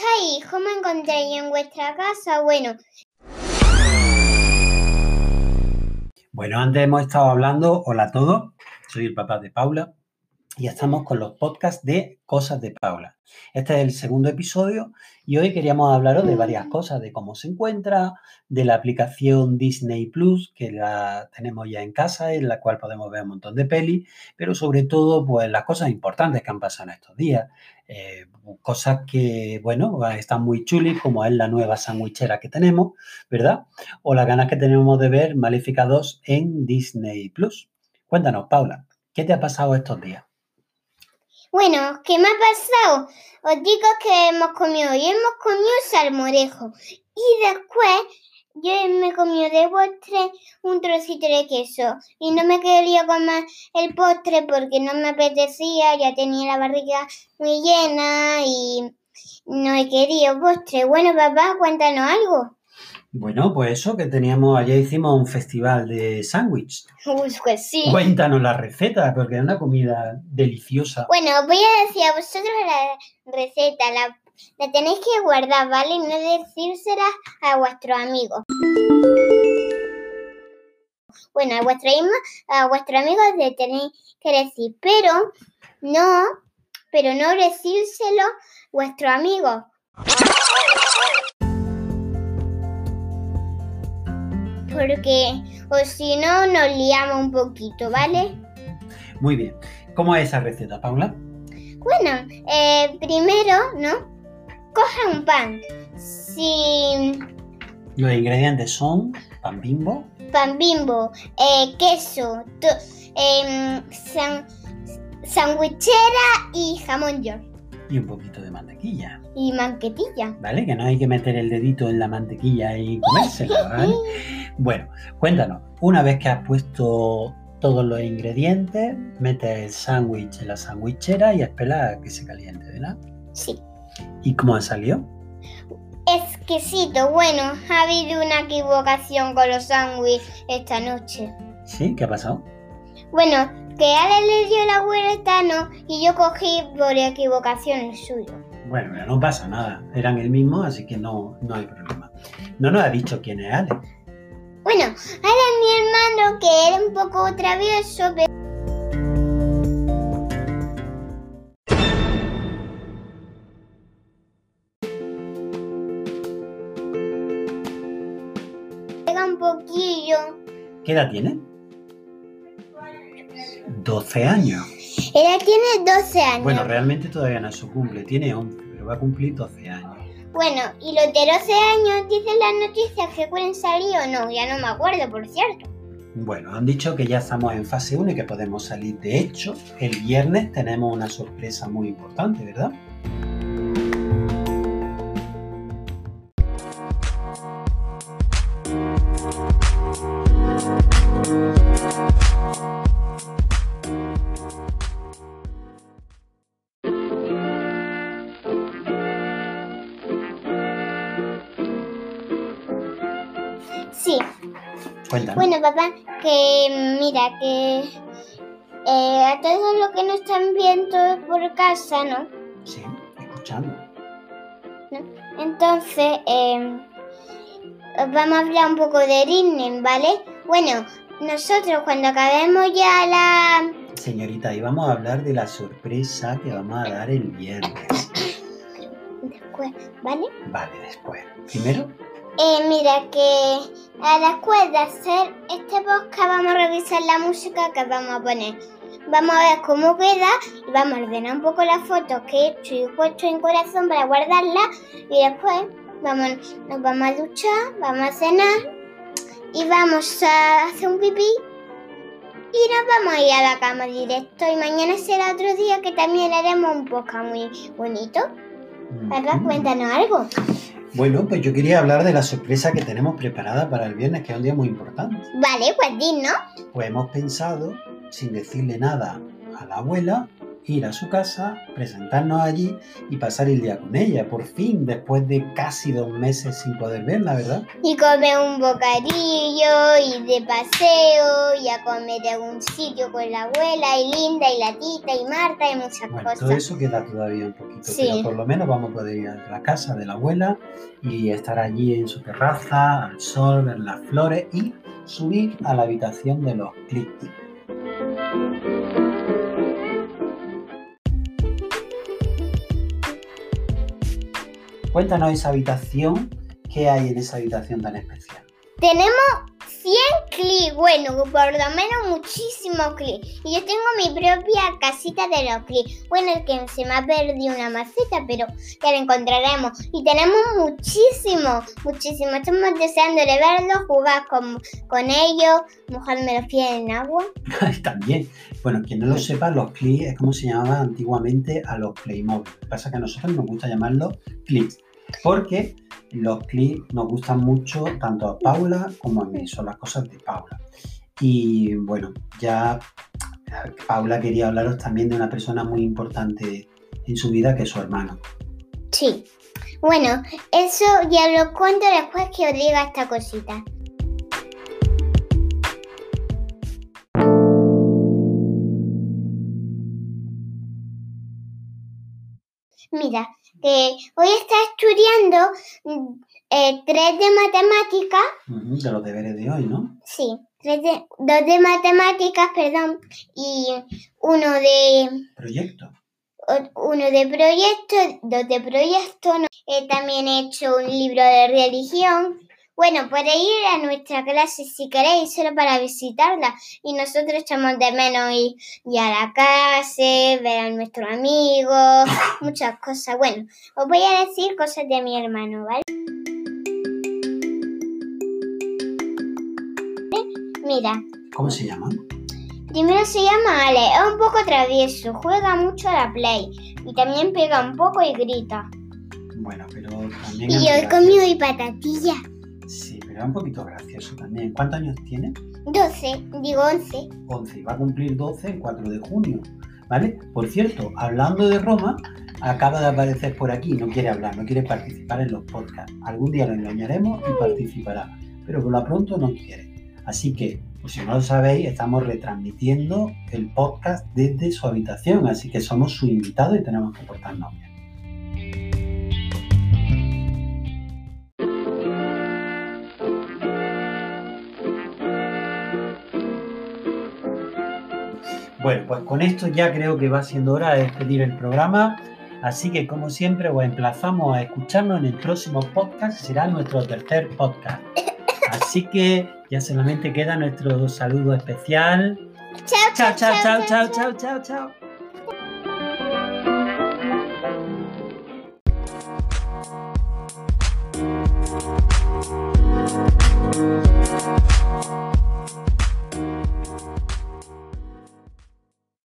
¿Cómo estáis? ¿Cómo encontráis en vuestra casa? Bueno. Bueno, antes hemos estado hablando, hola a todos, soy el papá de Paula y estamos con los podcasts de Cosas de Paula. Este es el segundo episodio y hoy queríamos hablaros de varias cosas, de cómo se encuentra, de la aplicación Disney Plus, que la tenemos ya en casa, en la cual podemos ver un montón de pelis, pero sobre todo, pues las cosas importantes que han pasado en estos días. Eh, cosas que, bueno, están muy chulis, como es la nueva sandwichera que tenemos, ¿verdad? O las ganas que tenemos de ver Maléfica 2 en Disney Plus. Cuéntanos, Paula, ¿qué te ha pasado estos días? Bueno, ¿qué me ha pasado? Os digo que hemos comido y hemos comido salmorejo. Y después yo me comí de postre un trocito de queso. Y no me quería comer el postre porque no me apetecía, ya tenía la barriga muy llena y no he querido postre. Bueno, papá, cuéntanos algo. Bueno, pues eso que teníamos, ayer hicimos un festival de sándwich. pues sí. Cuéntanos la receta, porque es una comida deliciosa. Bueno, voy a decir a vosotros la receta, la, la tenéis que guardar, ¿vale? Y no decírsela a vuestros amigos. Bueno, a vuestro, a vuestro amigo le tenéis que decir, pero no, pero no decírselo a vuestro amigo. Porque o si no nos liamos un poquito, ¿vale? Muy bien. ¿Cómo es esa receta, Paula? Bueno, eh, primero, ¿no? Coja un pan. Si... Los ingredientes son pan bimbo. Pan bimbo, eh, queso, eh, sandwichera y jamón york. Y un poquito de mantequilla. Y manquetilla. ¿Vale? Que no hay que meter el dedito en la mantequilla y comérsela, ¿vale? Bueno, cuéntanos, una vez que has puesto todos los ingredientes, metes el sándwich en la sandwichera y esperas a que se caliente, ¿verdad? Sí. ¿Y cómo ha salido? Exquisito. Bueno, ha habido una equivocación con los sándwiches esta noche. ¿Sí? ¿Qué ha pasado? Bueno, que Ale le dio la vuelta, ¿no? Y yo cogí por equivocación el suyo. Bueno, no pasa nada. Eran el mismo, así que no, no hay problema. No nos ha dicho quién es Ale. Bueno, Ale es mi hermano que era un poco travieso, pero... un poquillo. ¿Qué edad tiene? 12 años. Ella tiene 12 años. Bueno, realmente todavía no su cumple, tiene 11, pero va a cumplir 12 años. Bueno, y los de 12 años dicen las noticias que pueden salir o no, ya no me acuerdo, por cierto. Bueno, han dicho que ya estamos en fase 1 y que podemos salir. De hecho, el viernes tenemos una sorpresa muy importante, ¿verdad? Bueno, papá, que mira, que eh, a todos los que nos están viendo por casa, ¿no? Sí, escuchando. Entonces, em, vamos a hablar un poco de Disney, ¿vale? Bueno, nosotros cuando acabemos ya la... Señorita, y vamos a hablar de la sorpresa que vamos a dar el viernes. Después, ¿vale? Vale, después. Primero eh, mira que a después de hacer este podcast vamos a revisar la música que vamos a poner. Vamos a ver cómo queda y vamos a ordenar un poco las fotos que he hecho y puesto en corazón para guardarlas y después vamos, nos vamos a duchar, vamos a cenar y vamos a hacer un pipí y nos vamos a ir a la cama directo y mañana será otro día que también haremos un podcast muy bonito. Papá, cuéntanos algo. Bueno, pues yo quería hablar de la sorpresa que tenemos preparada para el viernes, que es un día muy importante. Vale, pues ¿no? Pues hemos pensado, sin decirle nada a la abuela, ir a su casa, presentarnos allí y pasar el día con ella, por fin, después de casi dos meses sin poder verla, ¿verdad? Y comer un bocadillo, y de paseo, y a comer un sitio con la abuela, y Linda, y la tita, y Marta, y muchas Bueno, cosas. todo eso queda todavía un Sí. pero por lo menos vamos a poder ir a la casa de la abuela y estar allí en su terraza, al sol, ver las flores y subir a la habitación de los clics. Cuéntanos esa habitación, ¿qué hay en esa habitación tan especial? Tenemos 100 clics, bueno, por lo menos muchísimos clics. Y yo tengo mi propia casita de los clics. Bueno, es que se me ha perdido una maceta, pero ya la encontraremos. Y tenemos muchísimos, muchísimos. Estamos deseando de verlos, jugar con, con ellos, mojarme los pies en agua. También, bueno, quien no lo sepa, los clics es como se llamaba antiguamente a los Playmobil. Lo que pasa es que a nosotros nos gusta llamarlos clics, porque los clics nos gustan mucho tanto a Paula como a mí, son las cosas de Paula. Y bueno, ya Paula quería hablaros también de una persona muy importante en su vida, que es su hermano. Sí. Bueno, eso ya lo cuento después que os diga esta cosita. Mira, que hoy está estudiando mm, eh, tres de matemáticas, Ujú, De los deberes de hoy, ¿no? sí, tres de, dos de matemáticas, perdón, y uno de Proyecto. uno de proyecto, dos de proyecto, no- eh, también he hecho un libro de religión. Bueno, podéis ir a nuestra clase si queréis, solo para visitarla. Y nosotros echamos de menos ir, ir a la clase, ver a nuestros amigos, muchas cosas. Bueno, os voy a decir cosas de mi hermano, ¿vale? Mira, ¿Cómo se llama? Primero se llama Ale, es un poco travieso, juega mucho a la Play y también pega un poco y grita. Bueno, pero también... Y gracioso. comido y patatilla. Es un poquito gracioso también. ¿Cuántos años tiene? 12, digo 11. 11 y va a cumplir 12 el 4 de junio. ¿Vale? Por cierto, hablando de Roma, acaba de aparecer por aquí, no quiere hablar, no quiere participar en los podcasts. Algún día lo engañaremos y participará, pero por lo pronto no quiere. Así que, pues si no lo sabéis, estamos retransmitiendo el podcast desde su habitación, así que somos su invitado y tenemos que portarnos bien. Bueno, pues con esto ya creo que va siendo hora de despedir el programa. Así que como siempre os emplazamos a escucharnos en el próximo podcast, será nuestro tercer podcast. Así que ya solamente queda nuestro saludo especial. Chao, chao, chao, chao, chao, chao, chao. chao.